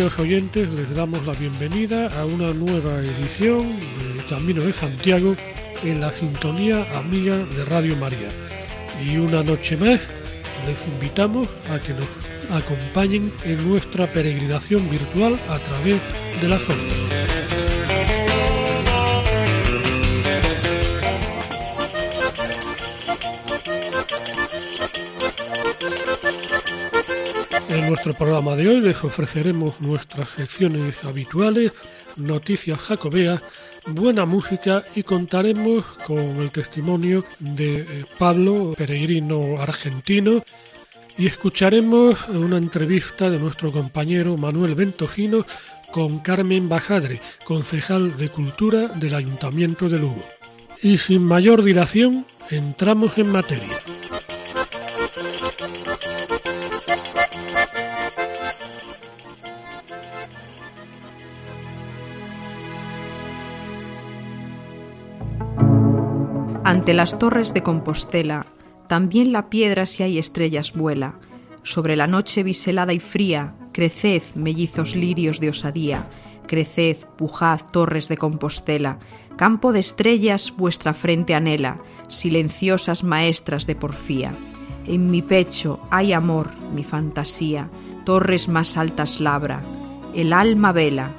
Queridos oyentes, les damos la bienvenida a una nueva edición del Camino de Santiago en la sintonía amiga de Radio María. Y una noche más les invitamos a que nos acompañen en nuestra peregrinación virtual a través de la ondas. Nuestro programa de hoy les ofreceremos nuestras secciones habituales, noticias jacobeas, buena música y contaremos con el testimonio de eh, Pablo, peregrino argentino, y escucharemos una entrevista de nuestro compañero Manuel Ventojino con Carmen Bajadre, concejal de Cultura del Ayuntamiento de Lugo. Y sin mayor dilación, entramos en materia. Ante las torres de Compostela, también la piedra si hay estrellas vuela. Sobre la noche biselada y fría, creced, mellizos lirios de osadía, creced, pujad, torres de Compostela, campo de estrellas vuestra frente anhela, silenciosas maestras de porfía. En mi pecho hay amor, mi fantasía, torres más altas labra, el alma vela,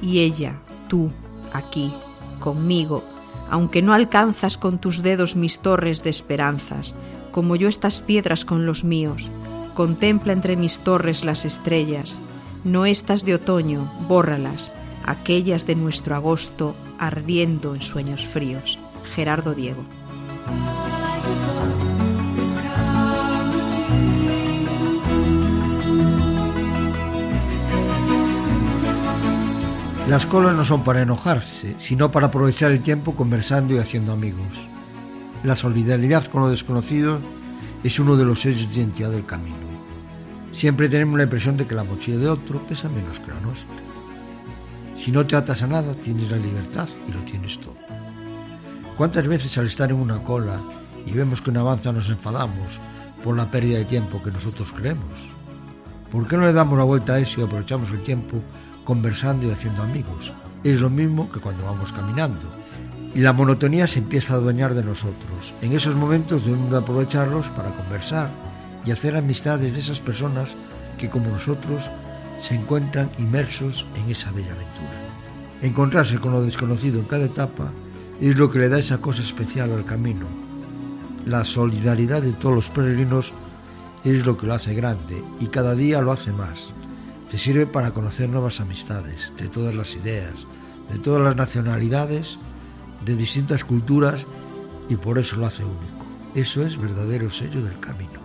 y ella, tú, aquí, conmigo, aunque no alcanzas con tus dedos mis torres de esperanzas, como yo estas piedras con los míos, contempla entre mis torres las estrellas, no estas de otoño, bórralas, aquellas de nuestro agosto ardiendo en sueños fríos. Gerardo Diego. Las colas no son para enojarse, sino para aprovechar el tiempo conversando y haciendo amigos. La solidaridad con lo desconocido es uno de los sellos de identidad del camino. Siempre tenemos la impresión de que la mochila de otro pesa menos que la nuestra. Si no te atas a nada, tienes la libertad y lo tienes todo. ¿Cuántas veces al estar en una cola y vemos que no avanza nos enfadamos por la pérdida de tiempo que nosotros creemos? ¿Por qué no le damos la vuelta a eso y aprovechamos el tiempo conversando y haciendo amigos. Es lo mismo que cuando vamos caminando. Y la monotonía se empieza a adueñar de nosotros. En esos momentos debemos aprovecharlos para conversar y hacer amistades de esas personas que como nosotros se encuentran inmersos en esa bella aventura. Encontrarse con lo desconocido en cada etapa es lo que le da esa cosa especial al camino. La solidaridad de todos los peregrinos es lo que lo hace grande y cada día lo hace más. Te sirve para conocer nuevas amistades de todas las ideas, de todas las nacionalidades, de distintas culturas y por eso lo hace único. Eso es verdadero sello del camino.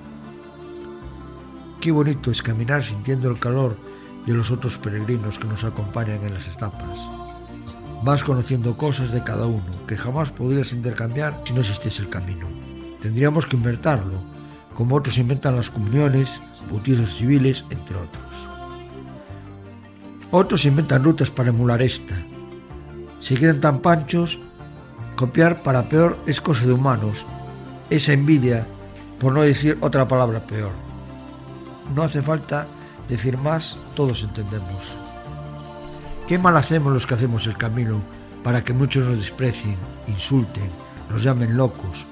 Qué bonito es caminar sintiendo el calor de los otros peregrinos que nos acompañan en las etapas. Vas conociendo cosas de cada uno que jamás podrías intercambiar si no existiese el camino. Tendríamos que inventarlo, como otros inventan las comuniones, bautizos civiles, entre otros. Otros inventan rutas para emular esta. Si quieren tan panchos, copiar para peor es cosa de humanos. Esa envidia, por no decir otra palabra peor. No hace falta decir más, todos entendemos. ¿Qué mal hacemos los que hacemos el camino para que muchos nos desprecien, insulten, nos llamen locos?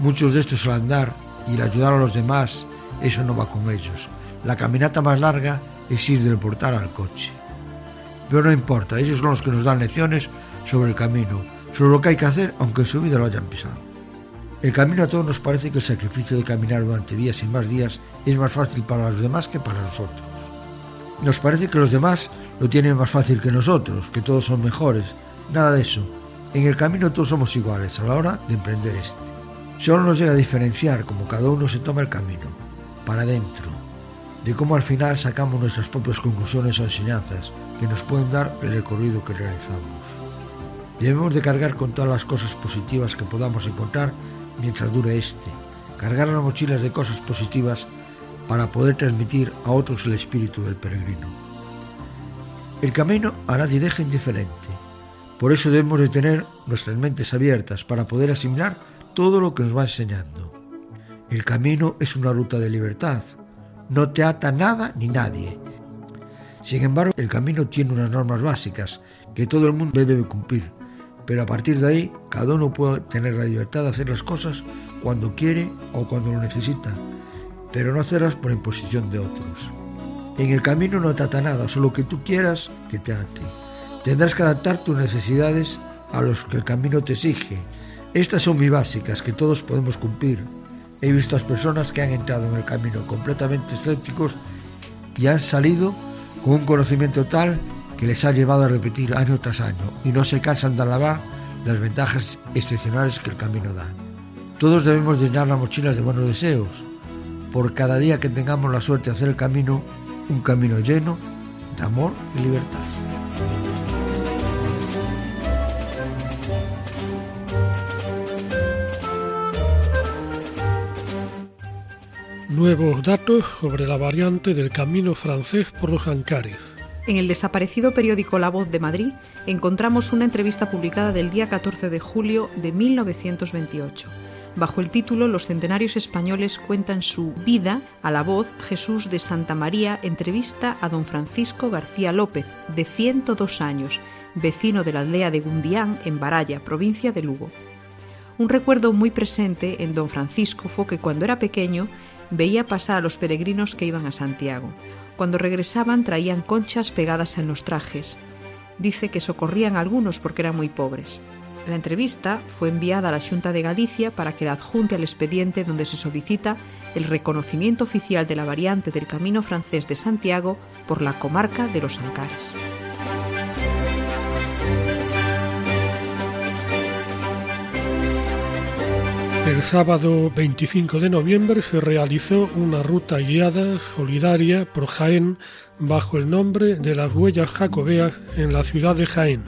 Muchos de estos al andar y el ayudar a los demás, eso no va con ellos. La caminata más larga es ir del portal al coche. Pero no importa, ellos son los que nos dan lecciones sobre el camino, sobre lo que hay que hacer aunque en su vida lo hayan pisado. El camino a todos nos parece que el sacrificio de caminar durante días y más días es más fácil para los demás que para nosotros. Nos parece que los demás lo tienen más fácil que nosotros, que todos son mejores. Nada de eso. En el camino todos somos iguales a la hora de emprender este. Solo nos llega a diferenciar como cada uno se toma el camino, para adentro, de cómo al final sacamos nuestras propias conclusiones o enseñanzas que nos pueden dar el recorrido que realizamos. Debemos de cargar con todas las cosas positivas que podamos encontrar mientras dure este, cargar las mochilas de cosas positivas para poder transmitir a otros el espíritu del peregrino. El camino a nadie deja indiferente, por eso debemos de tener nuestras mentes abiertas para poder asimilar todo lo que nos va enseñando. El camino es una ruta de libertad, no te ata nada ni nadie. Sin embargo, el camino tiene unas normas básicas que todo el mundo debe cumplir, pero a partir de ahí cada uno puede tener la libertad de hacer las cosas cuando quiere o cuando lo necesita, pero no hacerlas por imposición de otros. En el camino no te ata nada, solo que tú quieras que te ate. Tendrás que adaptar tus necesidades a los que el camino te exige. Estas son muy básicas que todos podemos cumplir, He visto a personas que han entrado en el camino completamente escépticos y han salido con un conocimiento tal que les ha llevado a repetir año tras año y no se cansan de alabar las ventajas excepcionales que el camino da. Todos debemos llenar las mochilas de buenos deseos, por cada día que tengamos la suerte de hacer el camino, un camino lleno de amor y libertad. Nuevos datos sobre la variante del camino francés por los Ancares. En el desaparecido periódico La Voz de Madrid encontramos una entrevista publicada del día 14 de julio de 1928. Bajo el título Los centenarios españoles cuentan su vida a la voz Jesús de Santa María entrevista a don Francisco García López, de 102 años, vecino de la aldea de Gundián, en Baraya, provincia de Lugo. Un recuerdo muy presente en don Francisco fue que cuando era pequeño veía pasar a los peregrinos que iban a Santiago. Cuando regresaban traían conchas pegadas en los trajes. Dice que socorrían a algunos porque eran muy pobres. La entrevista fue enviada a la Junta de Galicia para que la adjunte al expediente donde se solicita el reconocimiento oficial de la variante del Camino francés de Santiago por la comarca de los Ancares. El sábado 25 de noviembre se realizó una ruta guiada solidaria por Jaén bajo el nombre de las huellas jacobeas en la ciudad de Jaén.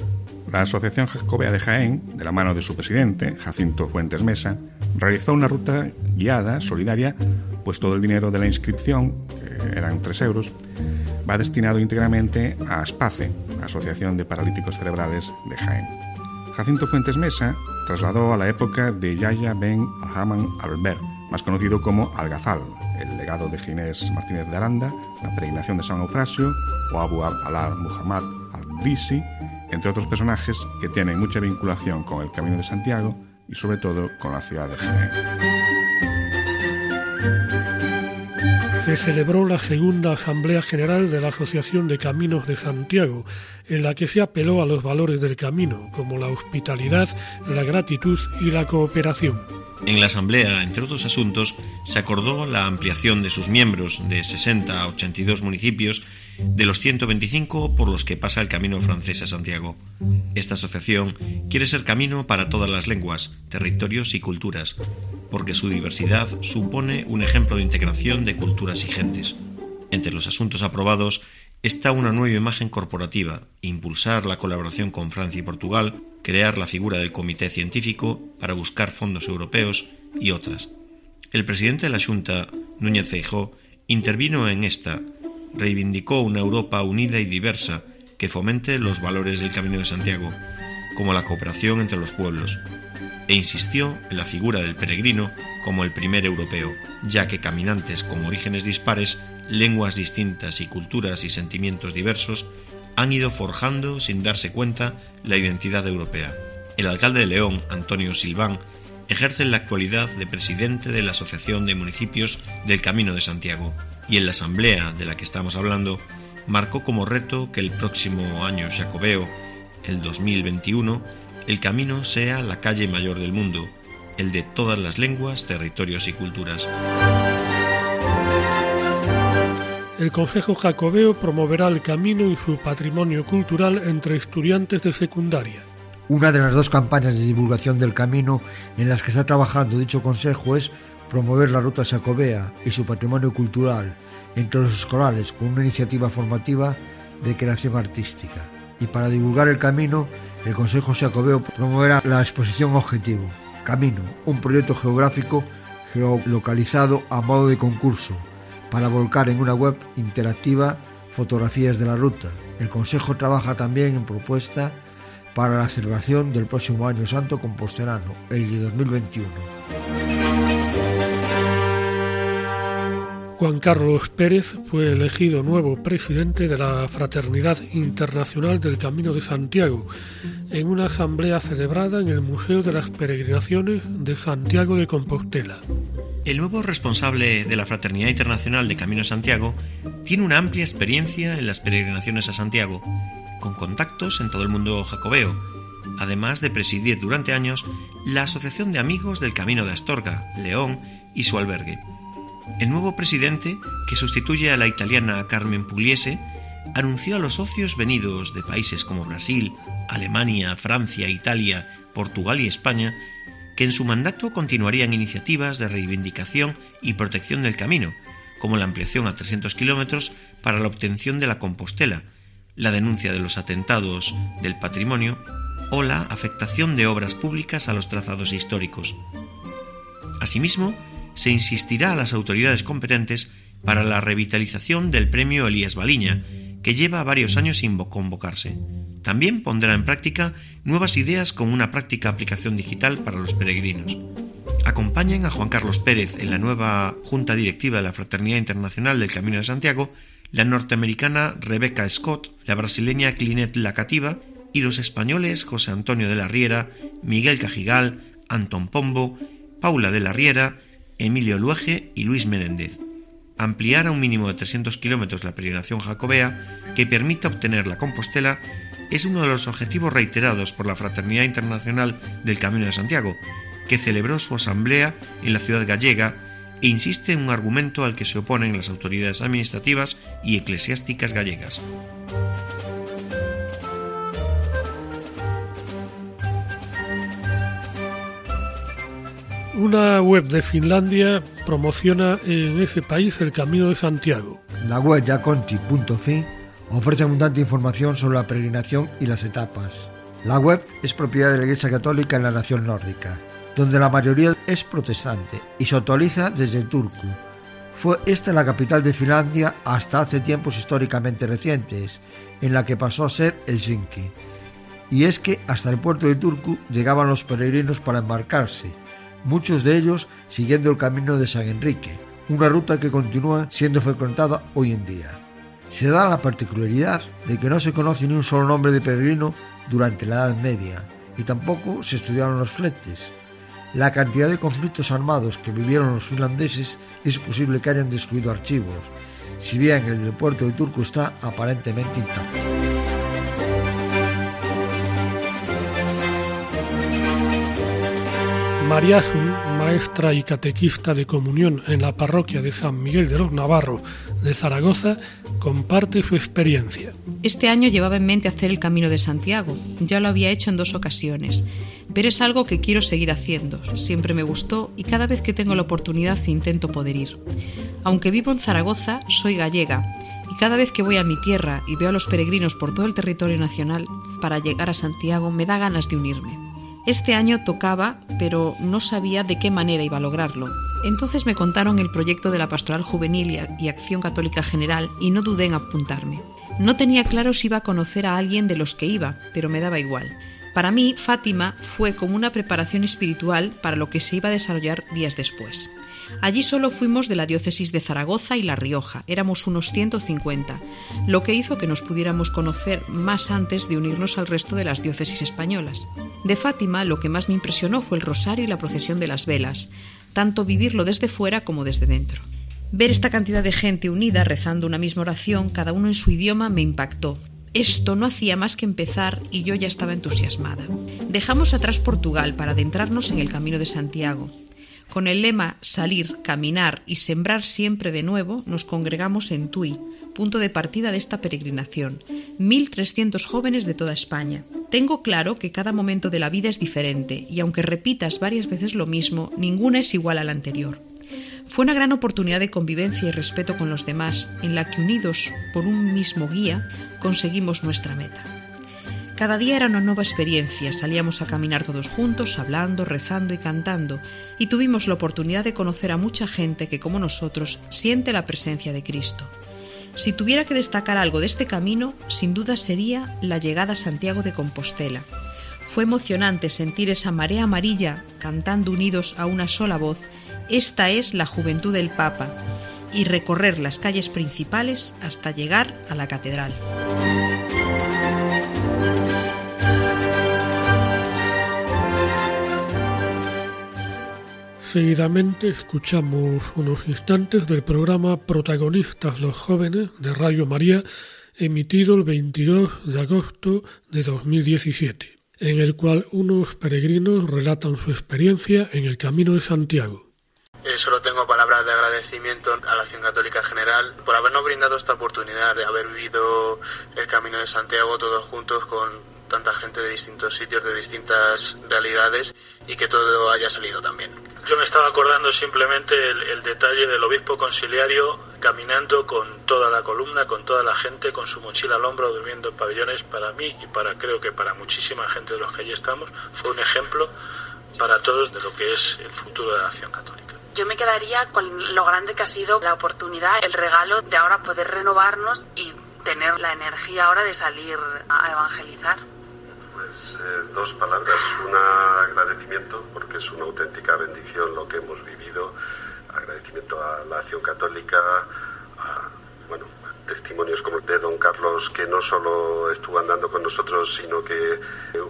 La Asociación Jacobea de Jaén, de la mano de su presidente, Jacinto Fuentes Mesa, realizó una ruta guiada solidaria, pues todo el dinero de la inscripción, que eran 3 euros, va destinado íntegramente a ASPACE, Asociación de Paralíticos Cerebrales de Jaén. Jacinto Fuentes Mesa trasladó a la época de Yahya Ben Alhaman Albert, más conocido como Algazal, el legado de Ginés Martínez de Aranda, la peregrinación de San Eufrasio o Abu al Muhammad al-Brisi, entre otros personajes que tienen mucha vinculación con el Camino de Santiago y sobre todo con la ciudad de. Se celebró la segunda Asamblea General de la Asociación de Caminos de Santiago, en la que se apeló a los valores del camino, como la hospitalidad, la gratitud y la cooperación. En la Asamblea, entre otros asuntos, se acordó la ampliación de sus miembros de 60 a 82 municipios de los 125 por los que pasa el camino francés a Santiago. Esta asociación quiere ser camino para todas las lenguas, territorios y culturas, porque su diversidad supone un ejemplo de integración de culturas y gentes. Entre los asuntos aprobados está una nueva imagen corporativa, impulsar la colaboración con Francia y Portugal, crear la figura del comité científico para buscar fondos europeos y otras. El presidente de la Junta, Núñez Feijó, intervino en esta, reivindicó una Europa unida y diversa que fomente los valores del Camino de Santiago, como la cooperación entre los pueblos, e insistió en la figura del peregrino como el primer europeo, ya que caminantes con orígenes dispares, lenguas distintas y culturas y sentimientos diversos han ido forjando sin darse cuenta la identidad europea. El alcalde de León, Antonio Silván, ejerce en la actualidad de presidente de la Asociación de Municipios del Camino de Santiago y en la asamblea de la que estamos hablando marcó como reto que el próximo año jacobeo, el 2021, el camino sea la calle mayor del mundo, el de todas las lenguas, territorios y culturas. El Consejo Jacobeo promoverá el camino y su patrimonio cultural entre estudiantes de secundaria. Una de las dos campañas de divulgación del camino en las que está trabajando dicho consejo es promover la ruta sacobea y su patrimonio cultural entre los escolares con una iniciativa formativa de creación artística. Y para divulgar el camino, el Consejo Sacobeo promoverá la exposición Objetivo, Camino, un proyecto geográfico geolocalizado a modo de concurso para volcar en una web interactiva fotografías de la ruta. El Consejo trabaja también en propuesta para la celebración del próximo Año Santo Compostelano, el de 2021. Juan Carlos Pérez fue elegido nuevo presidente de la Fraternidad Internacional del Camino de Santiago en una asamblea celebrada en el Museo de las Peregrinaciones de Santiago de Compostela. El nuevo responsable de la Fraternidad Internacional de Camino de Santiago tiene una amplia experiencia en las peregrinaciones a Santiago, con contactos en todo el mundo jacobeo, además de presidir durante años la Asociación de Amigos del Camino de Astorga, León y su albergue. El nuevo presidente, que sustituye a la italiana Carmen Pugliese, anunció a los socios venidos de países como Brasil, Alemania, Francia, Italia, Portugal y España que en su mandato continuarían iniciativas de reivindicación y protección del camino, como la ampliación a 300 kilómetros para la obtención de la Compostela, la denuncia de los atentados del patrimonio o la afectación de obras públicas a los trazados históricos. Asimismo, se insistirá a las autoridades competentes para la revitalización del premio Elías Baliña, que lleva varios años sin convocarse. También pondrá en práctica nuevas ideas como una práctica aplicación digital para los peregrinos. Acompañen a Juan Carlos Pérez en la nueva Junta Directiva de la Fraternidad Internacional del Camino de Santiago la norteamericana Rebecca Scott, la brasileña Clinet Lacativa y los españoles José Antonio de la Riera, Miguel Cajigal, Antón Pombo, Paula de la Riera, Emilio Luege y Luis Menéndez. Ampliar a un mínimo de 300 kilómetros la peregrinación jacobea que permita obtener la Compostela es uno de los objetivos reiterados por la Fraternidad Internacional del Camino de Santiago, que celebró su asamblea en la ciudad gallega e insiste en un argumento al que se oponen las autoridades administrativas y eclesiásticas gallegas. Una web de Finlandia promociona en ese país el Camino de Santiago. La web yaconti.fi ofrece abundante información sobre la peregrinación y las etapas. La web es propiedad de la Iglesia Católica en la nación nórdica, donde la mayoría es protestante y se actualiza desde Turku. Fue esta la capital de Finlandia hasta hace tiempos históricamente recientes, en la que pasó a ser Helsinki. Y es que hasta el puerto de Turku llegaban los peregrinos para embarcarse, muchos de ellos siguiendo el camino de San Enrique, una ruta que continúa siendo frecuentada hoy en día. Se da la particularidad de que no se conoce ni un solo nombre de peregrino durante la Edad Media y tampoco se estudiaron los fletes. La cantidad de conflictos armados que vivieron los finlandeses es posible que hayan destruido archivos, si bien el del puerto de Turku está aparentemente intacto. María maestra y catequista de comunión en la parroquia de San Miguel de los Navarros de Zaragoza, comparte su experiencia. Este año llevaba en mente hacer el Camino de Santiago. Ya lo había hecho en dos ocasiones, pero es algo que quiero seguir haciendo. Siempre me gustó y cada vez que tengo la oportunidad intento poder ir. Aunque vivo en Zaragoza, soy gallega y cada vez que voy a mi tierra y veo a los peregrinos por todo el territorio nacional para llegar a Santiago me da ganas de unirme. Este año tocaba, pero no sabía de qué manera iba a lograrlo. Entonces me contaron el proyecto de la Pastoral Juvenil y Acción Católica General y no dudé en apuntarme. No tenía claro si iba a conocer a alguien de los que iba, pero me daba igual. Para mí, Fátima fue como una preparación espiritual para lo que se iba a desarrollar días después. Allí solo fuimos de la diócesis de Zaragoza y La Rioja, éramos unos 150, lo que hizo que nos pudiéramos conocer más antes de unirnos al resto de las diócesis españolas. De Fátima lo que más me impresionó fue el rosario y la procesión de las velas, tanto vivirlo desde fuera como desde dentro. Ver esta cantidad de gente unida rezando una misma oración, cada uno en su idioma, me impactó. Esto no hacía más que empezar y yo ya estaba entusiasmada. Dejamos atrás Portugal para adentrarnos en el camino de Santiago. Con el lema Salir, caminar y sembrar siempre de nuevo, nos congregamos en Tui, punto de partida de esta peregrinación. 1.300 jóvenes de toda España. Tengo claro que cada momento de la vida es diferente y aunque repitas varias veces lo mismo, ninguna es igual a la anterior. Fue una gran oportunidad de convivencia y respeto con los demás, en la que unidos por un mismo guía conseguimos nuestra meta. Cada día era una nueva experiencia, salíamos a caminar todos juntos, hablando, rezando y cantando, y tuvimos la oportunidad de conocer a mucha gente que, como nosotros, siente la presencia de Cristo. Si tuviera que destacar algo de este camino, sin duda sería la llegada a Santiago de Compostela. Fue emocionante sentir esa marea amarilla cantando unidos a una sola voz, Esta es la juventud del Papa, y recorrer las calles principales hasta llegar a la catedral. Seguidamente escuchamos unos instantes del programa Protagonistas los jóvenes de Radio María, emitido el 22 de agosto de 2017, en el cual unos peregrinos relatan su experiencia en el Camino de Santiago. Eh, solo tengo palabras de agradecimiento a la Acción Católica General por habernos brindado esta oportunidad de haber vivido el Camino de Santiago todos juntos con tanta gente de distintos sitios, de distintas realidades y que todo haya salido también. Yo me estaba acordando simplemente el, detalle del obispo conciliario caminando con toda la columna, con toda la gente, con su mochila al hombro, durmiendo en pabellones. Para mí y para creo que para muchísima gente de los que allí estamos, fue un ejemplo para todos de lo que es el futuro de la acción católica. Yo me quedaría con lo grande que ha sido la oportunidad, el regalo de ahora poder renovarnos y tener la energía ahora de salir a evangelizar. Pues eh, dos palabras. Un agradecimiento, porque es una auténtica bendición lo que hemos vivido. Agradecimiento a la acción católica, a bueno, testimonios como el de don Carlos, que no solo estuvo andando con nosotros, sino que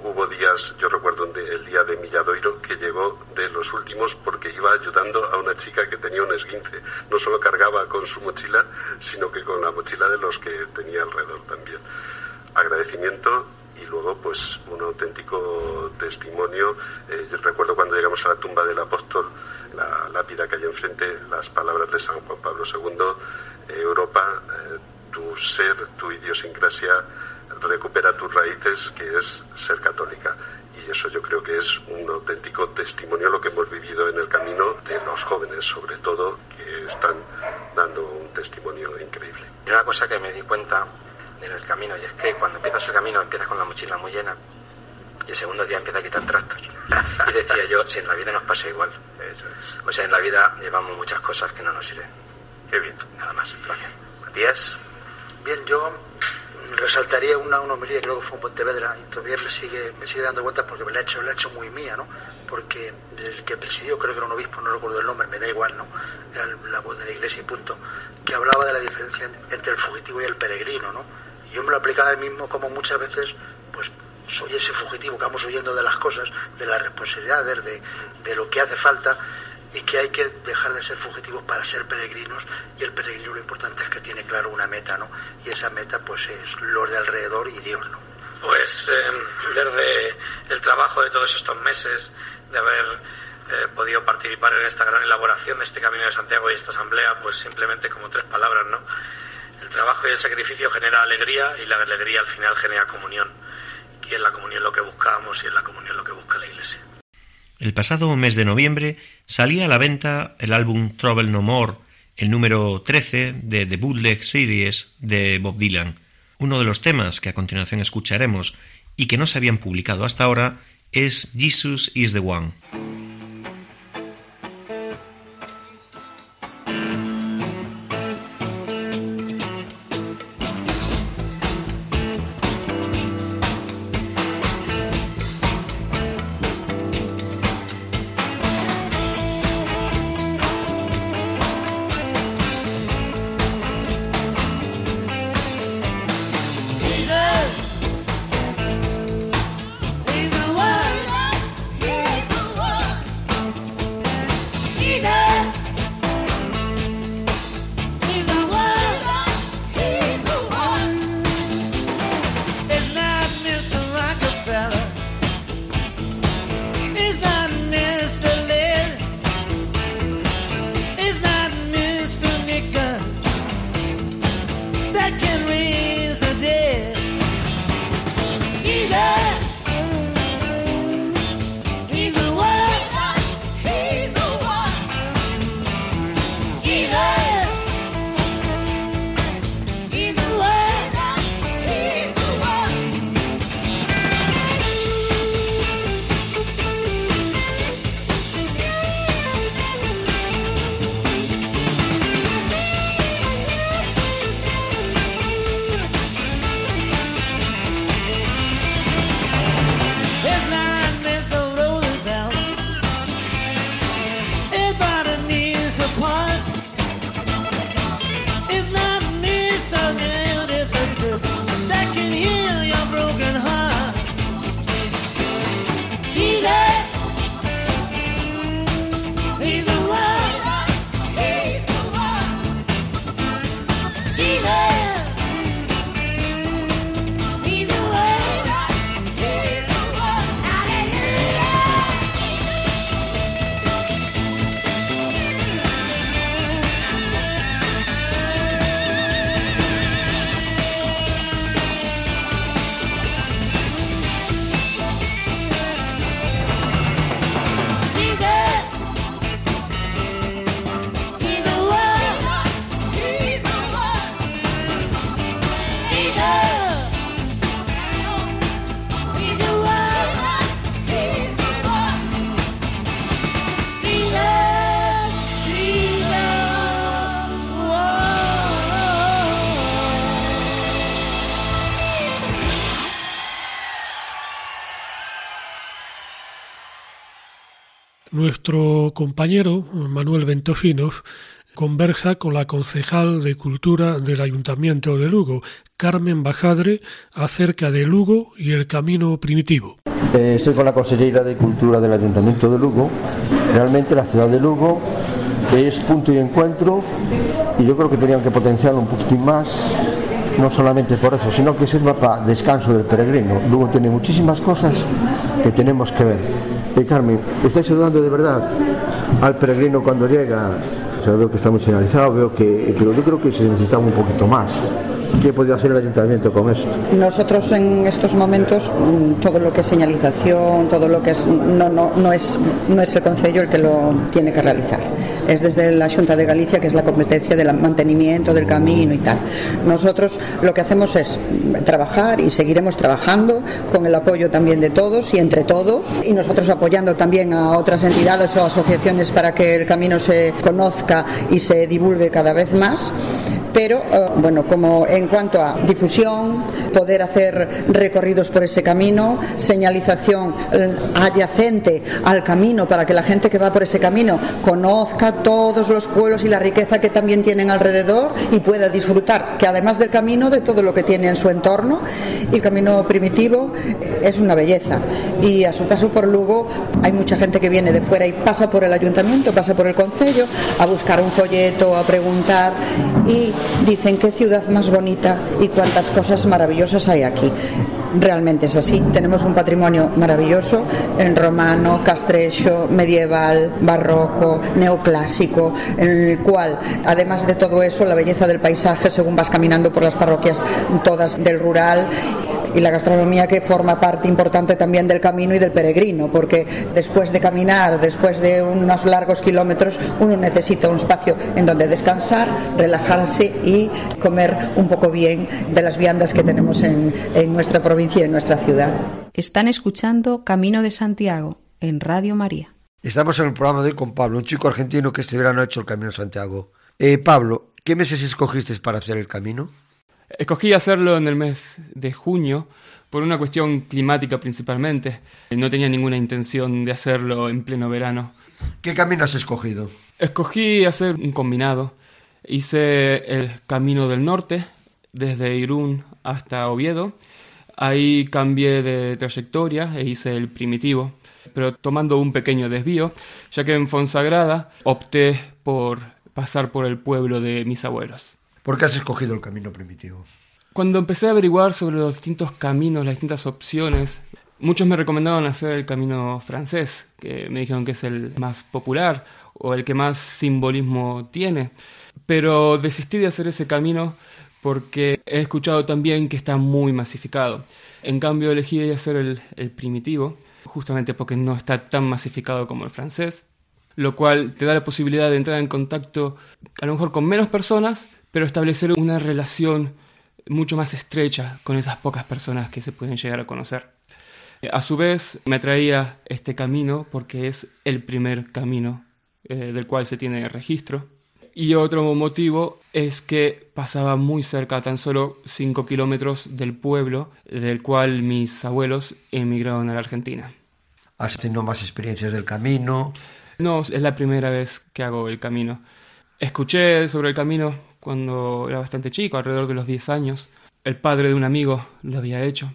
hubo días, yo recuerdo el día de Milladoiro, que llegó de los últimos porque iba ayudando a una chica que tenía un esguince. No solo cargaba con su mochila, sino que con la mochila de los que tenía alrededor también. Agradecimiento y luego pues un auténtico testimonio. Eh, recuerdo cuando llegamos a la tumba del apóstol, la lápida que hay enfrente, las palabras de San Juan Pablo II, eh, Europa, eh, tu ser, tu idiosincrasia, recupera tus raíces, que es ser católica. Y eso yo creo que es un auténtico testimonio lo que hemos vivido en el camino de los jóvenes, sobre todo, que están dando un testimonio increíble. Y una cosa que me di cuenta en el camino. Y es que cuando empiezas el camino empiezas con la mochila muy llena y el segundo día empieza a quitar trastos. Y decía yo, si en la vida nos pasa igual. O sea, en la vida llevamos muchas cosas que no nos sirven. Qué bien. Nada más. Gracias. Matías. Bien, yo resaltaría una, una homilía que luego fue en Pontevedra y todavía me sigue, me sigue dando vueltas porque me la he hecho, la he hecho muy mía, ¿no? Porque el que presidió, creo que era un obispo, no recuerdo el nombre, me da igual, ¿no? Era la voz de la iglesia y punto, que hablaba de la diferencia entre el fugitivo y el peregrino, ¿no? Yo me lo aplicaba a mí mismo como muchas veces, pues soy ese fugitivo que vamos huyendo de las cosas, de las responsabilidades, de, de lo que hace falta y que hay que dejar de ser fugitivos para ser peregrinos y el peregrino lo importante es que tiene claro una meta, ¿no? Y esa meta pues es los de alrededor y Dios, ¿no? Pues eh, desde el trabajo de todos estos meses, de haber eh, podido participar en esta gran elaboración de este Camino de Santiago y esta asamblea, pues simplemente como tres palabras, ¿no? Trabajo y el sacrificio genera alegría y la alegría al final genera comunión. Y en la comunión lo que buscamos y en la comunión lo que busca la Iglesia. El pasado mes de noviembre salía a la venta el álbum Trouble No More, el número 13 de The Bootleg Series de Bob Dylan. Uno de los temas que a continuación escucharemos y que no se habían publicado hasta ahora es Jesus is the One. Nuestro compañero Manuel Ventosinos conversa con la concejal de Cultura del Ayuntamiento de Lugo, Carmen Bajadre, acerca de Lugo y el camino primitivo. Eh, estoy con la consejera de Cultura del Ayuntamiento de Lugo. Realmente la ciudad de Lugo es punto de encuentro y yo creo que tenían que potenciarlo un poquitín más, no solamente por eso, sino que sirva para descanso del peregrino. Lugo tiene muchísimas cosas que tenemos que ver. Eh, Carmen, ¿estáis ayudando de verdad al peregrino cuando llega? O veo que está muy señalizado, veo que, pero yo creo que se necesita un poquito más. ¿Qué podría hacer el ayuntamiento con esto? Nosotros en estos momentos mm, todo lo que es señalización, todo lo que es no no no es no es el concello el que lo tiene que realizar. Es desde la Junta de Galicia que es la competencia del mantenimiento del camino y tal. Nosotros lo que hacemos es trabajar y seguiremos trabajando con el apoyo también de todos y entre todos y nosotros apoyando también a otras entidades o asociaciones para que el camino se conozca y se divulgue cada vez más pero eh, bueno, como en cuanto a difusión, poder hacer recorridos por ese camino, señalización eh, adyacente al camino para que la gente que va por ese camino conozca todos los pueblos y la riqueza que también tienen alrededor y pueda disfrutar, que además del camino, de todo lo que tiene en su entorno. Y el camino primitivo es una belleza. Y a su paso por Lugo hay mucha gente que viene de fuera y pasa por el ayuntamiento, pasa por el concello a buscar un folleto, a preguntar y dicen qué ciudad más bonita y cuántas cosas maravillosas hay aquí. Realmente es así. Tenemos un patrimonio maravilloso en romano, castrecho, medieval, barroco, neoclásico, en el cual, además de todo eso, la belleza del paisaje, según vas caminando por las parroquias todas del rural, y la gastronomía que forma parte importante también del camino y del peregrino, porque después de caminar, después de unos largos kilómetros, uno necesita un espacio en donde descansar, relajarse y comer un poco bien de las viandas que tenemos en, en nuestra provincia y en nuestra ciudad. Están escuchando Camino de Santiago en Radio María. Estamos en el programa de hoy con Pablo, un chico argentino que este verano ha hecho el Camino de Santiago. Eh, Pablo, ¿qué meses escogiste para hacer el camino? Escogí hacerlo en el mes de junio por una cuestión climática principalmente. No tenía ninguna intención de hacerlo en pleno verano. ¿Qué camino has escogido? Escogí hacer un combinado. Hice el camino del norte, desde Irún hasta Oviedo. Ahí cambié de trayectoria e hice el primitivo, pero tomando un pequeño desvío, ya que en Fonsagrada opté por pasar por el pueblo de mis abuelos. ¿Por qué has escogido el camino primitivo? Cuando empecé a averiguar sobre los distintos caminos, las distintas opciones, muchos me recomendaban hacer el camino francés, que me dijeron que es el más popular o el que más simbolismo tiene. Pero desistí de hacer ese camino porque he escuchado también que está muy masificado. En cambio elegí hacer el, el primitivo, justamente porque no está tan masificado como el francés, lo cual te da la posibilidad de entrar en contacto a lo mejor con menos personas, pero establecer una relación mucho más estrecha con esas pocas personas que se pueden llegar a conocer. A su vez, me atraía este camino porque es el primer camino eh, del cual se tiene registro. Y otro motivo es que pasaba muy cerca, tan solo 5 kilómetros del pueblo del cual mis abuelos emigraron a la Argentina. ¿Has tenido más experiencias del camino? No, es la primera vez que hago el camino. Escuché sobre el camino cuando era bastante chico, alrededor de los 10 años. El padre de un amigo lo había hecho.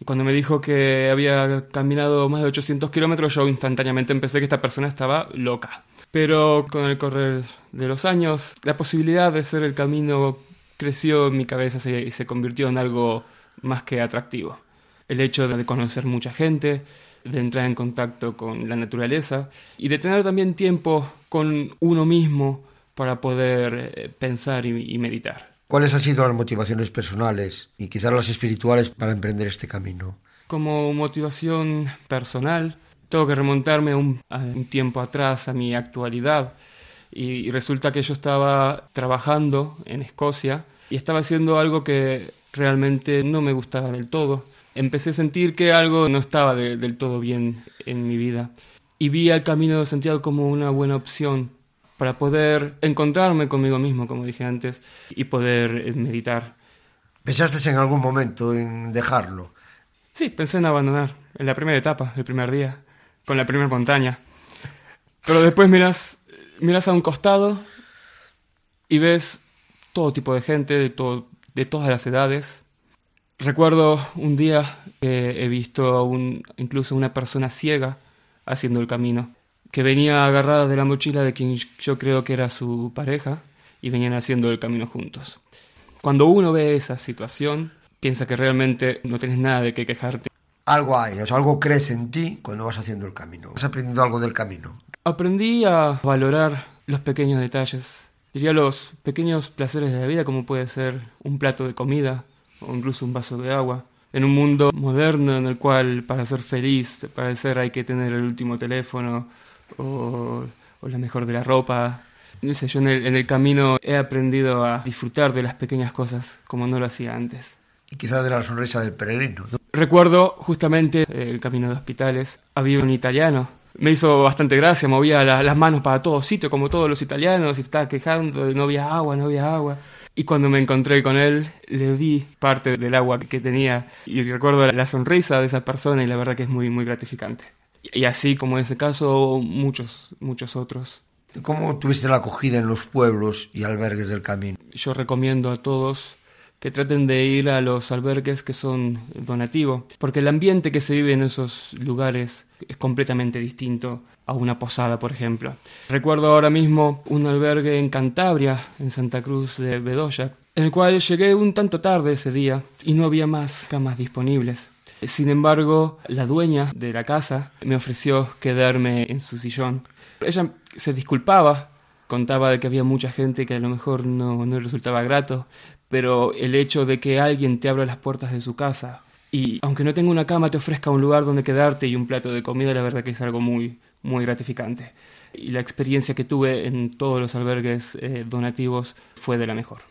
Y cuando me dijo que había caminado más de 800 kilómetros, yo instantáneamente empecé que esta persona estaba loca. Pero con el correr de los años, la posibilidad de hacer el camino creció en mi cabeza y se convirtió en algo más que atractivo. El hecho de conocer mucha gente, de entrar en contacto con la naturaleza y de tener también tiempo con uno mismo para poder eh, pensar y, meditar. ¿Cuáles han sido las motivaciones personales y quizás las espirituales para emprender este camino? Como motivación personal, tengo que remontarme un, a un tiempo atrás, a mi actualidad, y, resulta que yo estaba trabajando en Escocia y estaba haciendo algo que realmente no me gustaba del todo. Empecé a sentir que algo no estaba del todo bien en mi vida y vi al Camino de Santiago como una buena opción para poder encontrarme conmigo mismo, como dije antes, y poder eh, meditar. ¿Pensaste en algún momento en dejarlo? Sí, pensé en abandonar, en la primera etapa, el primer día, con la primera montaña. Pero después miras, miras a un costado y ves todo tipo de gente, de, todo, de todas las edades. Recuerdo un día que he visto a un, incluso una persona ciega haciendo el camino, que venía agarrada de la mochila de quien yo creo que era su pareja y venían haciendo el camino juntos. Cuando uno ve esa situación, piensa que realmente no tienes nada de qué quejarte. Algo hay, o sea, algo crece en ti cuando vas haciendo el camino. ¿Has aprendido algo del camino? Aprendí a valorar los pequeños detalles, diría los pequeños placeres de la vida, como puede ser un plato de comida o incluso un vaso de agua. En un mundo moderno en el cual para ser feliz, para ser hay que tener el último teléfono o, o la mejor de la ropa. No sé, yo en el, en el camino he aprendido a disfrutar de las pequeñas cosas como no lo hacía antes. Y quizás de la sonrisa del peregrino. ¿no? Recuerdo justamente el camino de hospitales. Había un italiano. Me hizo bastante gracia, movía la- las manos para todos sitios, como todos los italianos, y estaba quejando de no había agua, no había agua. Y cuando me encontré con él, le di parte del agua que tenía. Y recuerdo la sonrisa de esa persona y la verdad que es muy, muy gratificante. Y así como en ese caso, muchos, muchos otros. ¿Cómo tuviste la acogida en los pueblos y albergues del camino? Yo recomiendo a todos que traten de ir a los albergues que son donativos, porque el ambiente que se vive en esos lugares es completamente distinto a una posada, por ejemplo. Recuerdo ahora mismo un albergue en Cantabria, en Santa Cruz de Bedoya, en el cual llegué un tanto tarde ese día y no había más camas disponibles. Sin embargo, la dueña de la casa me ofreció quedarme en su sillón. Ella se disculpaba, contaba de que había mucha gente que a lo mejor no, no resultaba grato, pero el hecho de que alguien te abra las puertas de su casa y aunque no tenga una cama te ofrezca un lugar donde quedarte y un plato de comida, la verdad que es algo muy, muy gratificante. Y la experiencia que tuve en todos los albergues eh, donativos fue de la mejor.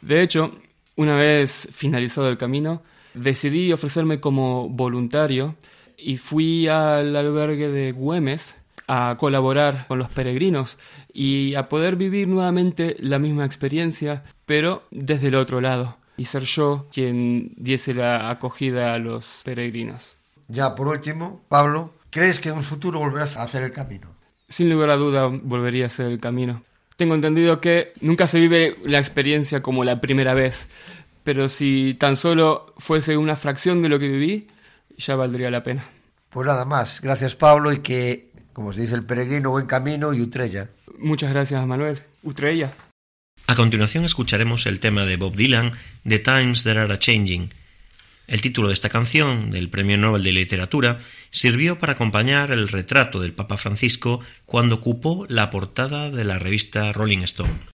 De hecho, una vez finalizado el camino, decidí ofrecerme como voluntario y fui al albergue de Güemes a colaborar con los peregrinos y a poder vivir nuevamente la misma experiencia, pero desde el otro lado, y ser yo quien diese la acogida a los peregrinos. Ya por último, Pablo, ¿crees que en un futuro volverás a hacer el camino? Sin lugar a duda volvería a ser el camino. Tengo entendido que nunca se vive la experiencia como la primera vez, pero si tan solo fuese una fracción de lo que viví, ya valdría la pena. Pues nada más, gracias Pablo y que, como se dice el peregrino, buen camino y utrella. Muchas gracias, Manuel. Utrella. A continuación escucharemos el tema de Bob Dylan, The Times That Are a Changing. El título de esta canción, del Premio Nobel de Literatura, sirvió para acompañar el retrato del Papa Francisco cuando ocupó la portada de la revista Rolling Stone.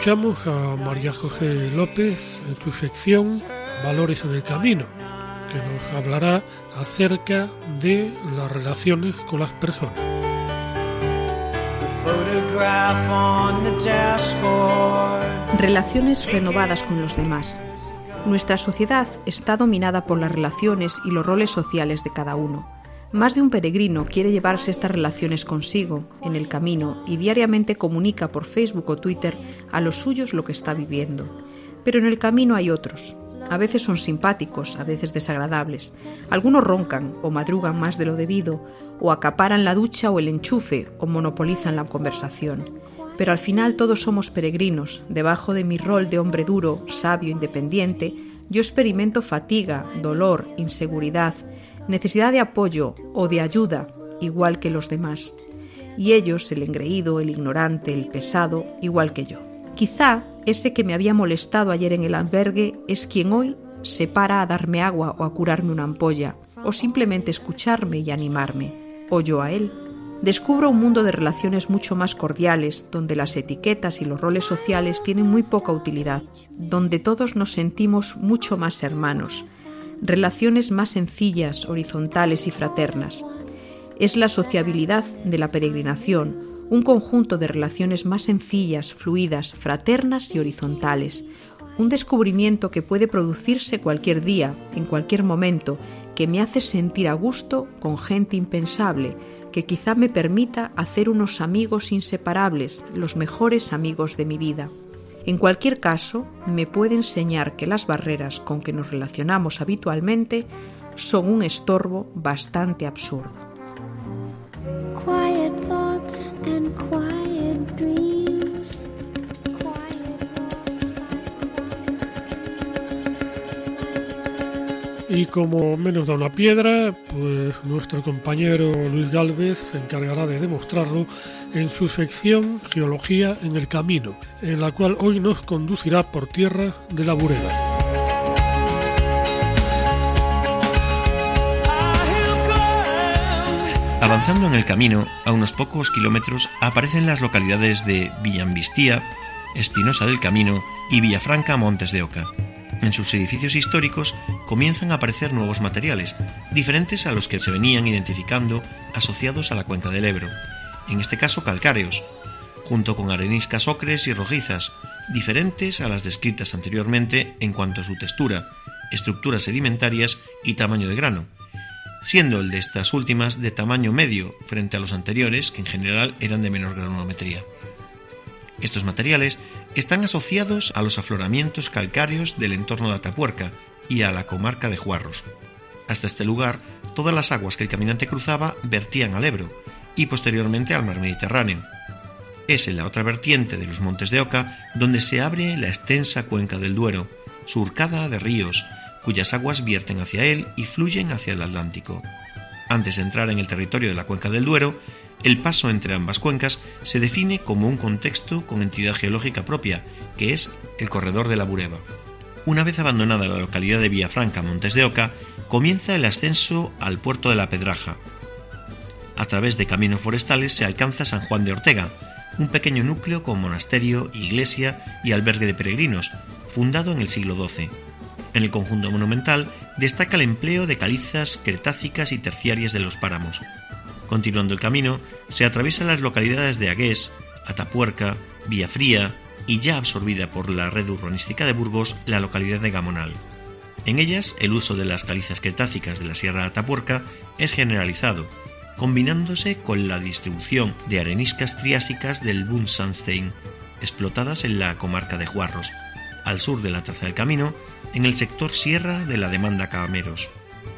Escuchamos a María José López en su sección Valores en el Camino, que nos hablará acerca de las relaciones con las personas. Relaciones renovadas con los demás. Nuestra sociedad está dominada por las relaciones y los roles sociales de cada uno. Más de un peregrino quiere llevarse estas relaciones consigo, en el camino, y diariamente comunica por Facebook o Twitter a los suyos lo que está viviendo. Pero en el camino hay otros. A veces son simpáticos, a veces desagradables. Algunos roncan o madrugan más de lo debido, o acaparan la ducha o el enchufe, o monopolizan la conversación. Pero al final todos somos peregrinos. Debajo de mi rol de hombre duro, sabio, independiente, yo experimento fatiga, dolor, inseguridad, necesidad de apoyo o de ayuda, igual que los demás. Y ellos, el engreído, el ignorante, el pesado, igual que yo. Quizá ese que me había molestado ayer en el albergue es quien hoy se para a darme agua o a curarme una ampolla, o simplemente escucharme y animarme, o yo a él. Descubro un mundo de relaciones mucho más cordiales, donde las etiquetas y los roles sociales tienen muy poca utilidad, donde todos nos sentimos mucho más hermanos, relaciones más sencillas, horizontales y fraternas. Es la sociabilidad de la peregrinación, un conjunto de relaciones más sencillas, fluidas, fraternas y horizontales, un descubrimiento que puede producirse cualquier día, en cualquier momento, que me hace sentir a gusto con gente impensable, que quizá me permita hacer unos amigos inseparables, los mejores amigos de mi vida. En cualquier caso, me puede enseñar que las barreras con que nos relacionamos habitualmente son un estorbo bastante absurdo. Y como menos da una piedra, pues nuestro compañero Luis Galvez se encargará de demostrarlo en su sección Geología en el Camino, en la cual hoy nos conducirá por tierra de la Burela. Avanzando en el camino, a unos pocos kilómetros aparecen las localidades de Villambistía, Espinosa del Camino y Villafranca Montes de Oca. En sus edificios históricos comienzan a aparecer nuevos materiales, diferentes a los que se venían identificando asociados a la cuenca del Ebro, en este caso calcáreos, junto con areniscas ocres y rojizas, diferentes a las descritas anteriormente en cuanto a su textura, estructuras sedimentarias y tamaño de grano, siendo el de estas últimas de tamaño medio frente a los anteriores, que en general eran de menor granulometría. Estos materiales están asociados a los afloramientos calcáreos del entorno de Atapuerca y a la comarca de Juarros. Hasta este lugar, todas las aguas que el caminante cruzaba vertían al Ebro y posteriormente al mar Mediterráneo. Es en la otra vertiente de los montes de Oca donde se abre la extensa cuenca del Duero, surcada de ríos, cuyas aguas vierten hacia él y fluyen hacia el Atlántico. Antes de entrar en el territorio de la cuenca del Duero, El paso entre ambas cuencas se define como un contexto con entidad geológica propia, que es el corredor de la Bureba. Una vez abandonada la localidad de Villafranca, Montes de Oca, comienza el ascenso al puerto de la Pedraja. A través de caminos forestales se alcanza San Juan de Ortega, un pequeño núcleo con monasterio, iglesia y albergue de peregrinos, fundado en el siglo XII. En el conjunto monumental destaca el empleo de calizas cretácicas y terciarias de los páramos. Continuando el camino, se atraviesan las localidades de Agués, Atapuerca, Villafría y ya absorbida por la red urbanística de Burgos, la localidad de Gamonal. En ellas, el uso de las calizas cretácicas de la Sierra de Atapuerca es generalizado, combinándose con la distribución de areniscas triásicas del Buntsandstein, explotadas en la comarca de Juarros, al sur de la Traza del Camino, en el sector sierra de la demanda Cameros.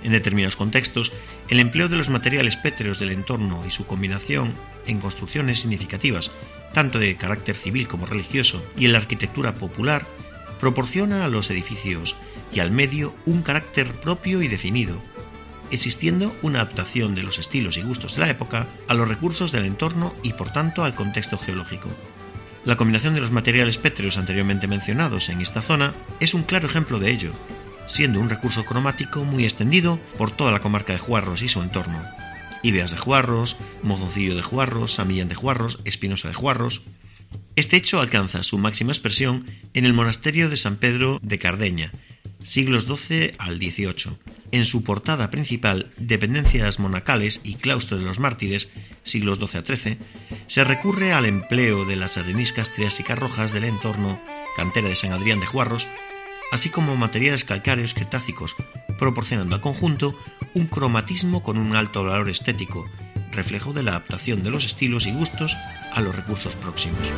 En determinados contextos, el empleo de los materiales pétreos del entorno y su combinación en construcciones significativas, tanto de carácter civil como religioso, y en la arquitectura popular, proporciona a los edificios y al medio un carácter propio y definido, existiendo una adaptación de los estilos y gustos de la época a los recursos del entorno y por tanto al contexto geológico. La combinación de los materiales pétreos anteriormente mencionados en esta zona es un claro ejemplo de ello, siendo un recurso cromático muy extendido por toda la comarca de Juarros y su entorno. Ibeas de Juarros, Mozoncillo de Juarros, Samillán de Juarros, Espinosa de Juarros. Este hecho alcanza su máxima expresión en el monasterio de San Pedro de Cardeña, siglos XII al XVIII. En su portada principal, Dependencias monacales y Claustro de los Mártires, siglos XII a XIII, se recurre al empleo de las areniscas triásicas rojas del entorno, cantera de San Adrián de Juarros, así como materiales calcáreos cretácicos, proporcionando al conjunto un cromatismo con un alto valor estético, reflejo de la adaptación de los estilos y gustos a los recursos próximos.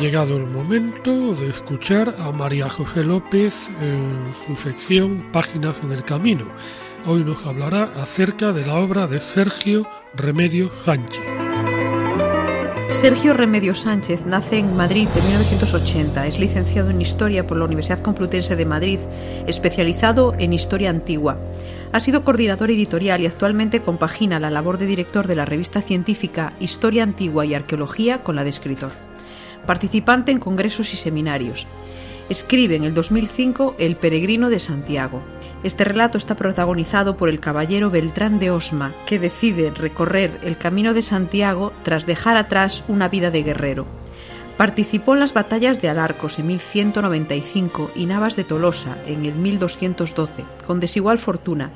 Llegado el momento de escuchar a María José López en su sección Páginas en el Camino. Hoy nos hablará acerca de la obra de Sergio Remedio Sánchez. Sergio Remedio Sánchez nace en Madrid en 1980. Es licenciado en Historia por la Universidad Complutense de Madrid, especializado en Historia Antigua. Ha sido coordinador editorial y actualmente compagina la labor de director de la revista científica Historia Antigua y Arqueología con la de escritor participante en congresos y seminarios. Escribe en el 2005 El peregrino de Santiago. Este relato está protagonizado por el caballero Beltrán de Osma, que decide recorrer el camino de Santiago tras dejar atrás una vida de guerrero. Participó en las batallas de Alarcos en 1195 y Navas de Tolosa en el 1212, con desigual fortuna,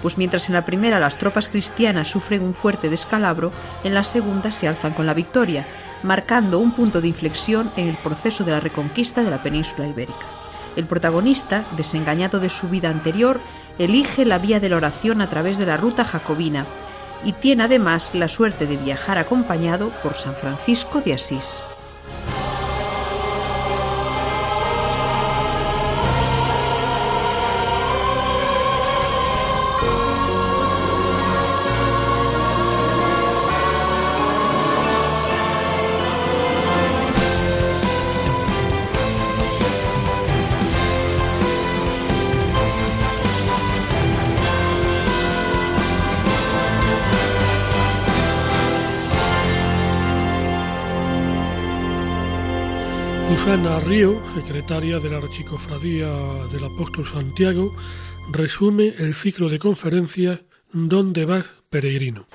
pues mientras en la primera las tropas cristianas sufren un fuerte descalabro, en la segunda se alzan con la victoria, marcando un punto de inflexión en el proceso de la reconquista de la península ibérica. El protagonista, desengañado de su vida anterior, elige la vía de la oración a través de la ruta jacobina y tiene además la suerte de viajar acompañado por San Francisco de Asís. Susana Río, secretaria de la Archicofradía del Apóstol Santiago, resume el ciclo de conferencias ¿Dónde vas, peregrino?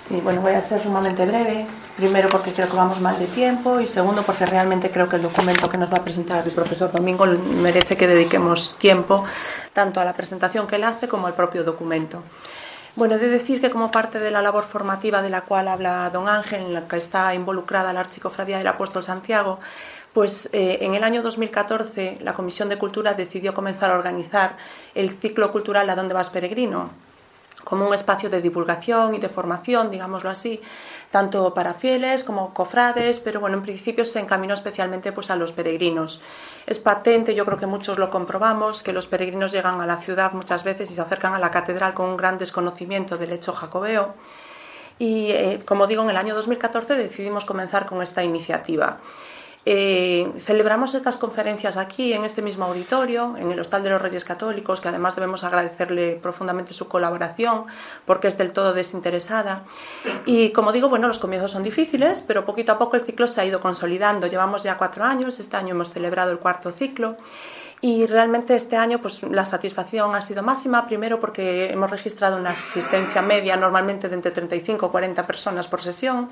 Sí, bueno, voy a ser sumamente breve. Primero porque creo que vamos mal de tiempo y segundo porque realmente creo que el documento que nos va a presentar el profesor Domingo merece que dediquemos tiempo tanto a la presentación que él hace como al propio documento. Bueno, he de decir que como parte de la labor formativa de la cual habla don Ángel, en la que está involucrada la Archicofradía del Apóstol Santiago, pues eh, en el año 2014 la Comisión de Cultura decidió comenzar a organizar el ciclo cultural ¿A dónde vas peregrino? como un espacio de divulgación y de formación, digámoslo así, tanto para fieles como cofrades, pero bueno, en principio se encaminó especialmente pues a los peregrinos. Es patente, yo creo que muchos lo comprobamos, que los peregrinos llegan a la ciudad muchas veces y se acercan a la catedral con un gran desconocimiento del hecho jacobeo. Y eh, como digo, en el año 2014 decidimos comenzar con esta iniciativa. Eh, celebramos estas conferencias aquí, en este mismo auditorio, en el Hostal de los Reyes Católicos, que además debemos agradecerle profundamente su colaboración, porque es del todo desinteresada. Y como digo, bueno, los comienzos son difíciles, pero poquito a poco el ciclo se ha ido consolidando. Llevamos ya cuatro años, este año hemos celebrado el cuarto ciclo. Y realmente este año pues, la satisfacción ha sido máxima, primero porque hemos registrado una asistencia media normalmente de entre 35 o 40 personas por sesión,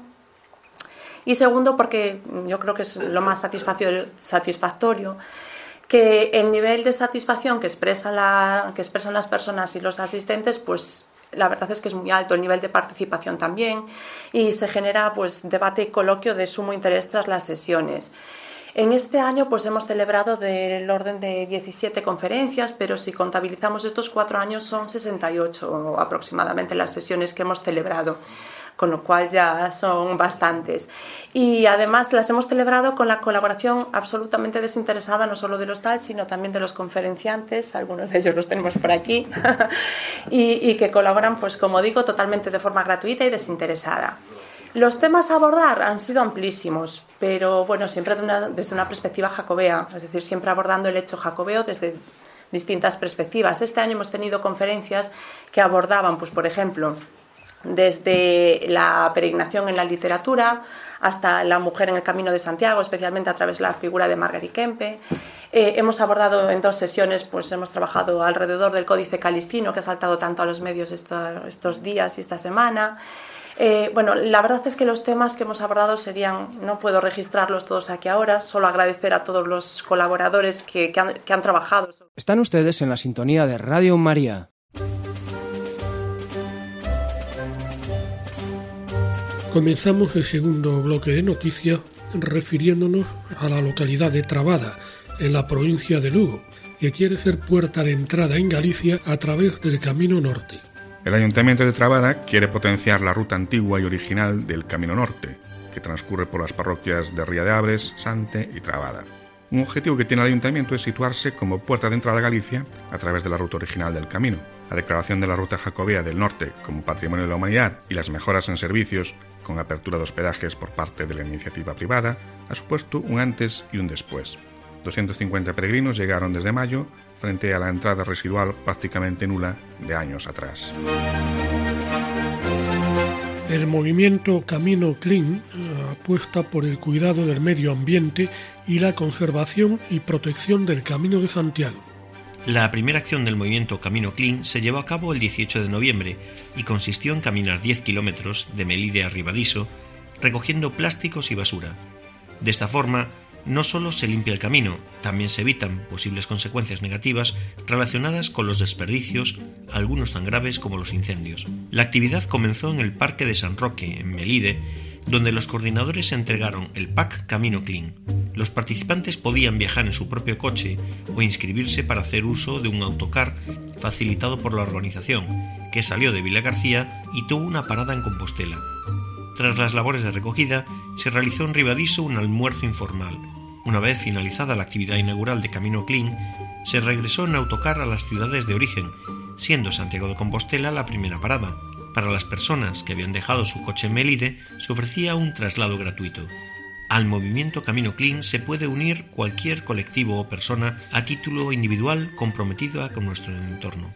y segundo, porque yo creo que es lo más satisfactorio, que el nivel de satisfacción que, que expresan las personas y los asistentes, pues la verdad es que es muy alto, el nivel de participación también, y se genera pues debate y coloquio de sumo interés tras las sesiones. En este año pues hemos celebrado del orden de 17 conferencias, pero si contabilizamos estos cuatro años son 68 aproximadamente las sesiones que hemos celebrado con lo cual ya son bastantes. Y además las hemos celebrado con la colaboración absolutamente desinteresada, no solo de los tal, sino también de los conferenciantes, algunos de ellos los tenemos por aquí, y, que colaboran, pues como digo, totalmente de forma gratuita y desinteresada. Los temas a abordar han sido amplísimos, pero bueno, siempre desde una perspectiva jacobea, es decir, siempre abordando el hecho jacobeo desde distintas perspectivas. Este año hemos tenido conferencias que abordaban, pues por ejemplo, desde la peregrinación en la literatura hasta la mujer en el camino de Santiago, especialmente a través de la figura de Marguerite Kempe. Eh, hemos abordado en dos sesiones, pues hemos trabajado alrededor del Códice Calistino, que ha saltado tanto a los medios estos días y esta semana. Eh, bueno, la verdad es que los temas que hemos abordado serían, no puedo registrarlos todos aquí ahora, solo agradecer a todos los colaboradores que han trabajado. Están ustedes en la sintonía de Radio María. Comenzamos el segundo bloque de noticias refiriéndonos a la localidad de Trabada, en la provincia de Lugo, que quiere ser puerta de entrada en Galicia a través del Camino Norte. El Ayuntamiento de Trabada quiere potenciar la ruta antigua y original del Camino Norte, que transcurre por las parroquias de Ría de Abres, Sante y Trabada. Un objetivo que tiene el ayuntamiento es situarse como puerta de entrada a Galicia a través de la ruta original del camino. La declaración de la ruta jacobea del norte como patrimonio de la humanidad y las mejoras en servicios con apertura de hospedajes por parte de la iniciativa privada ha supuesto un antes y un después. 250 peregrinos llegaron desde mayo frente a la entrada residual prácticamente nula de años atrás. El movimiento Camino Clean eh, apuesta por el cuidado del medio ambiente y la conservación y protección del Camino de Santiago. La primera acción del movimiento Camino Clean se llevó a cabo el 18 de noviembre y consistió en caminar 10 kilómetros de Melide a Ribadiso recogiendo plásticos y basura. De esta forma, no solo se limpia el camino, también se evitan posibles consecuencias negativas relacionadas con los desperdicios, algunos tan graves como los incendios. La actividad comenzó en el Parque de San Roque, en Melide, donde los coordinadores entregaron el pack Camino Clean. Los participantes podían viajar en su propio coche o inscribirse para hacer uso de un autocar facilitado por la organización, que salió de Villa García y tuvo una parada en Compostela. Tras las labores de recogida, se realizó en Ribadiso un almuerzo informal. Una vez finalizada la actividad inaugural de Camino Clean, se regresó en autocar a las ciudades de origen, siendo Santiago de Compostela la primera parada. Para las personas que habían dejado su coche en Melide se ofrecía un traslado gratuito. Al movimiento Camino Clean se puede unir cualquier colectivo o persona a título individual comprometido con nuestro entorno.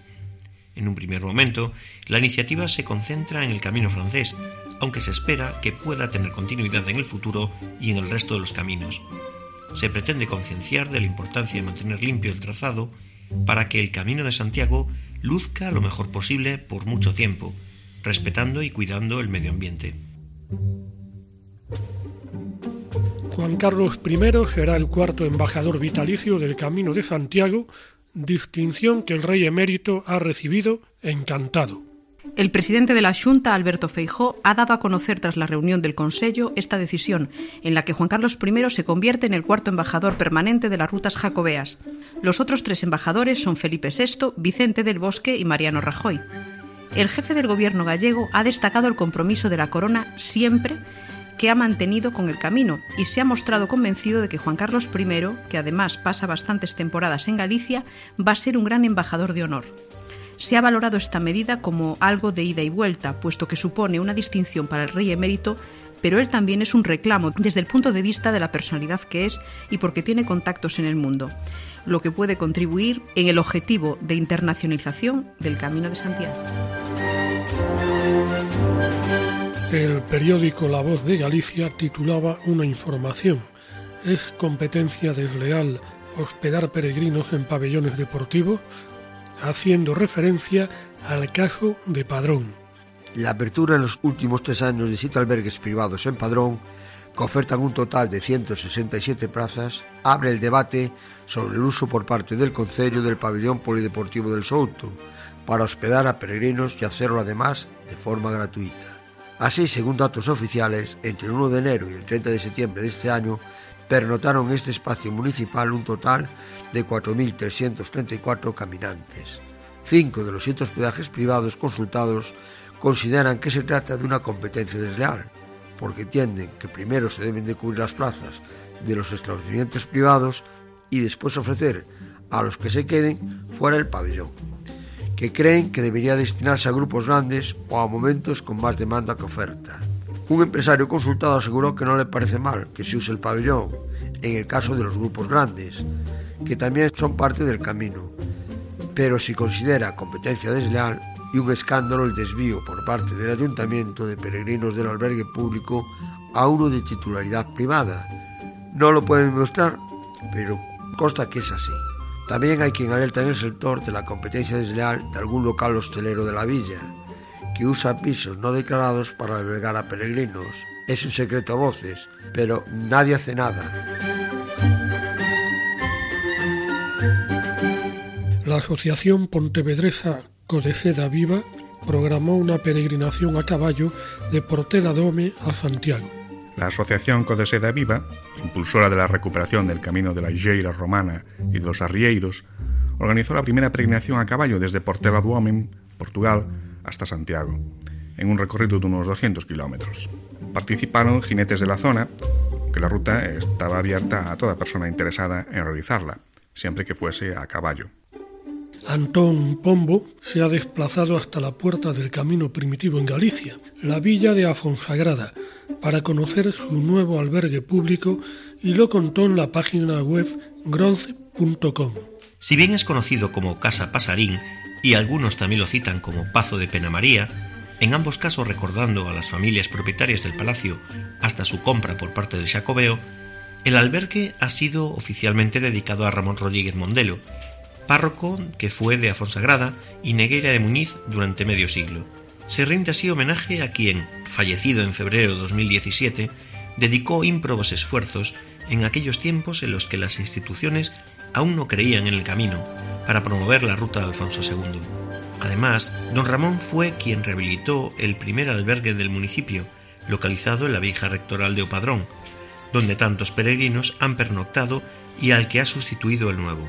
En un primer momento, la iniciativa se concentra en el camino francés, aunque se espera que pueda tener continuidad en el futuro y en el resto de los caminos. Se pretende concienciar de la importancia de mantener limpio el trazado para que el Camino de Santiago luzca lo mejor posible por mucho tiempo, respetando y cuidando el medio ambiente. Juan Carlos I será el cuarto embajador vitalicio del Camino de Santiago, distinción que el rey emérito ha recibido encantado. El presidente de la Junta, Alberto Feijó, ha dado a conocer tras la reunión del Consejo esta decisión, en la que Juan Carlos I se convierte en el cuarto embajador permanente de las rutas jacobeas. Los otros tres embajadores son Felipe VI, Vicente del Bosque y Mariano Rajoy. El jefe del gobierno gallego ha destacado el compromiso de la corona siempre que ha mantenido con el camino y se ha mostrado convencido de que Juan Carlos I, que además pasa bastantes temporadas en Galicia, va a ser un gran embajador de honor. Se ha valorado esta medida como algo de ida y vuelta, puesto que supone una distinción para el rey emérito, pero él también es un reclamo desde el punto de vista de la personalidad que es y porque tiene contactos en el mundo, lo que puede contribuir en el objetivo de internacionalización del Camino de Santiago. El periódico La Voz de Galicia titulaba una información. ¿Es competencia desleal hospedar peregrinos en pabellones deportivos? Haciendo referencia al caso de Padrón. La apertura en los últimos tres años de siete albergues privados en Padrón, que ofertan un total de 167 plazas, abre el debate sobre el uso por parte del Concello del pabellón polideportivo del Souto para hospedar a peregrinos y hacerlo además de forma gratuita. Así, según datos oficiales, entre el 1 de enero y el 30 de septiembre de este año, pernotaron este espacio municipal un total de 4.334 caminantes. Cinco de los siete hospedajes privados consultados consideran que se trata de una competencia desleal, porque entienden que primero se deben de cubrir las plazas de los establecimientos privados y después ofrecer a los que se queden fuera del pabellón que creen que debería destinarse a grupos grandes o a momentos con más demanda que oferta. Un empresario consultado aseguró que no le parece mal que se use el pabellón en el caso de los grupos grandes, que también son parte del camino, pero si considera competencia desleal y un escándalo el desvío por parte del ayuntamiento de peregrinos del albergue público a uno de titularidad privada. No lo pueden demostrar, pero consta que es así. También hay quien alerta en el sector de la competencia desleal de algún local hostelero de la villa, que usa pisos no declarados para albergar a peregrinos. Es un secreto a voces, pero nadie hace nada. La Asociación Pontevedresa Codeceda Viva programó una peregrinación a caballo de Portela Dome a Santiago. La Asociación Codeseda Viva, impulsora de la recuperación del camino de la Lleira romana y de los arrieiros, organizó la primera peregrinación a caballo desde Portela do Homem, Portugal, hasta Santiago, en un recorrido de unos 200 kilómetros. Participaron jinetes de la zona, que la ruta estaba abierta a toda persona interesada en realizarla, siempre que fuese a caballo. Antón Pombo se ha desplazado hasta la puerta del camino primitivo en Galicia, la villa de Afonsagrada, para conocer su nuevo albergue público y lo contó en la página web gronce.com. Si bien es conocido como Casa Pasarín y algunos también lo citan como Pazo de Pena María, en ambos casos recordando a las familias propietarias del palacio hasta su compra por parte del Jacobeo, el albergue ha sido oficialmente dedicado a Ramón Rodríguez Mondelo, párroco que fue de Afonsagrada y Negueira de Muñiz durante medio siglo. Se rinde así homenaje a quien, fallecido en febrero de 2017, dedicó ímprobos esfuerzos en aquellos tiempos en los que las instituciones aún no creían en el camino para promover la ruta de Alfonso II. Además, don Ramón fue quien rehabilitó el primer albergue del municipio, localizado en la vieja rectoral de Opadrón, donde tantos peregrinos han pernoctado y al que ha sustituido el nuevo.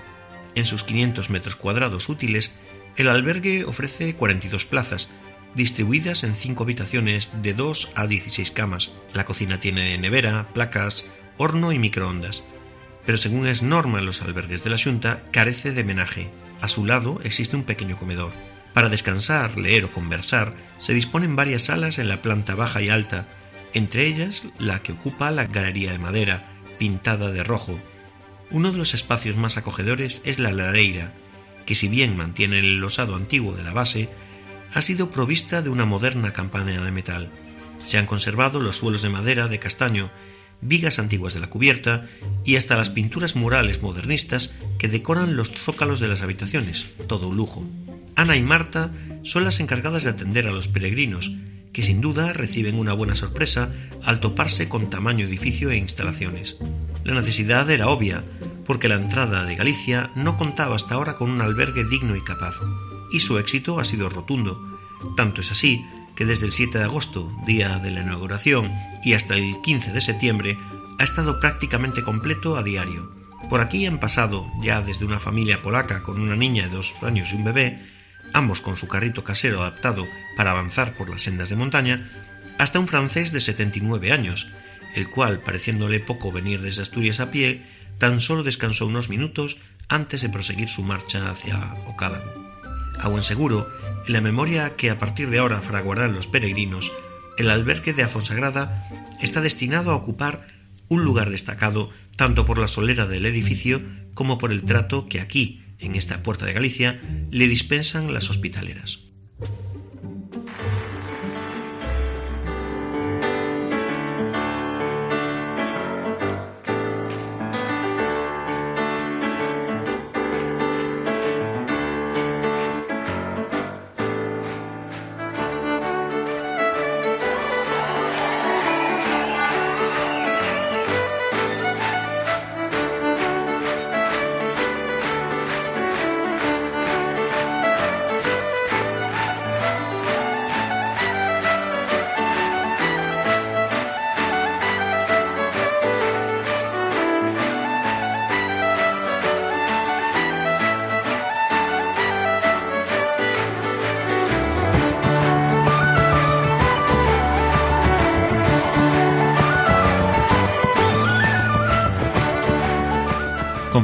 En sus 500 metros cuadrados útiles, el albergue ofrece 42 plazas, distribuidas en 5 habitaciones de 2 a 16 camas. La cocina tiene nevera, placas, horno y microondas. Pero según es norma en los albergues de la Junta, carece de menaje. A su lado existe un pequeño comedor. Para descansar, leer o conversar, se disponen varias salas en la planta baja y alta, entre ellas la que ocupa la galería de madera, pintada de rojo, uno de los espacios más acogedores es la lareira, que si bien mantiene el losado antiguo de la base, ha sido provista de una moderna campana de metal. Se han conservado los suelos de madera de castaño, vigas antiguas de la cubierta y hasta las pinturas murales modernistas que decoran los zócalos de las habitaciones, todo un lujo. Ana y Marta son las encargadas de atender a los peregrinos, que sin duda reciben una buena sorpresa al toparse con tamaño edificio e instalaciones. La necesidad era obvia, porque la entrada de Galicia no contaba hasta ahora con un albergue digno y capaz, y su éxito ha sido rotundo. Tanto es así que desde el 7 de agosto, día de la inauguración, y hasta el 15 de septiembre, ha estado prácticamente completo a diario. Por aquí han pasado, ya desde una familia polaca con una niña de dos años y un bebé, ambos con su carrito casero adaptado para avanzar por las sendas de montaña, hasta un francés de 79 años, el cual, pareciéndole poco venir desde Asturias a pie, tan solo descansó unos minutos antes de proseguir su marcha hacia Ocádago. A buen seguro, en la memoria que a partir de ahora fraguarán los peregrinos, el albergue de Afonsagrada está destinado a ocupar un lugar destacado tanto por la solera del edificio como por el trato que aquí, en esta puerta de Galicia, le dispensan las hospitaleras.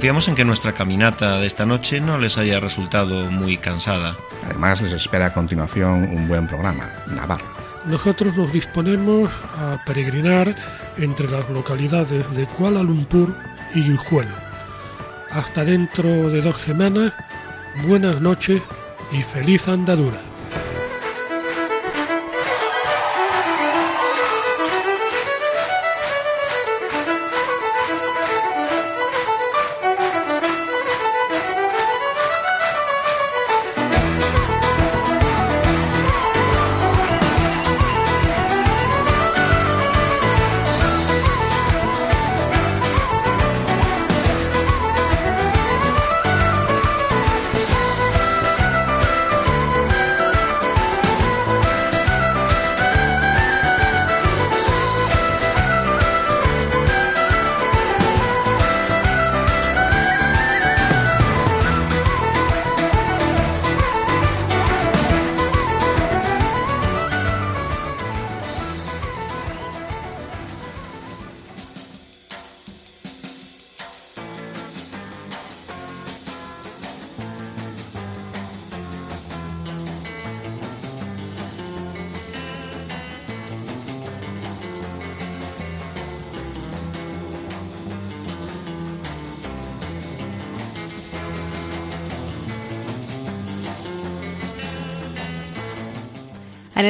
Confiamos en que nuestra caminata de esta noche no les haya resultado muy cansada. Además, les espera a continuación un buen programa, Navarra. Nosotros nos disponemos a peregrinar entre las localidades de Kuala Lumpur y Guijuelo. Hasta dentro de dos semanas, buenas noches y feliz andadura.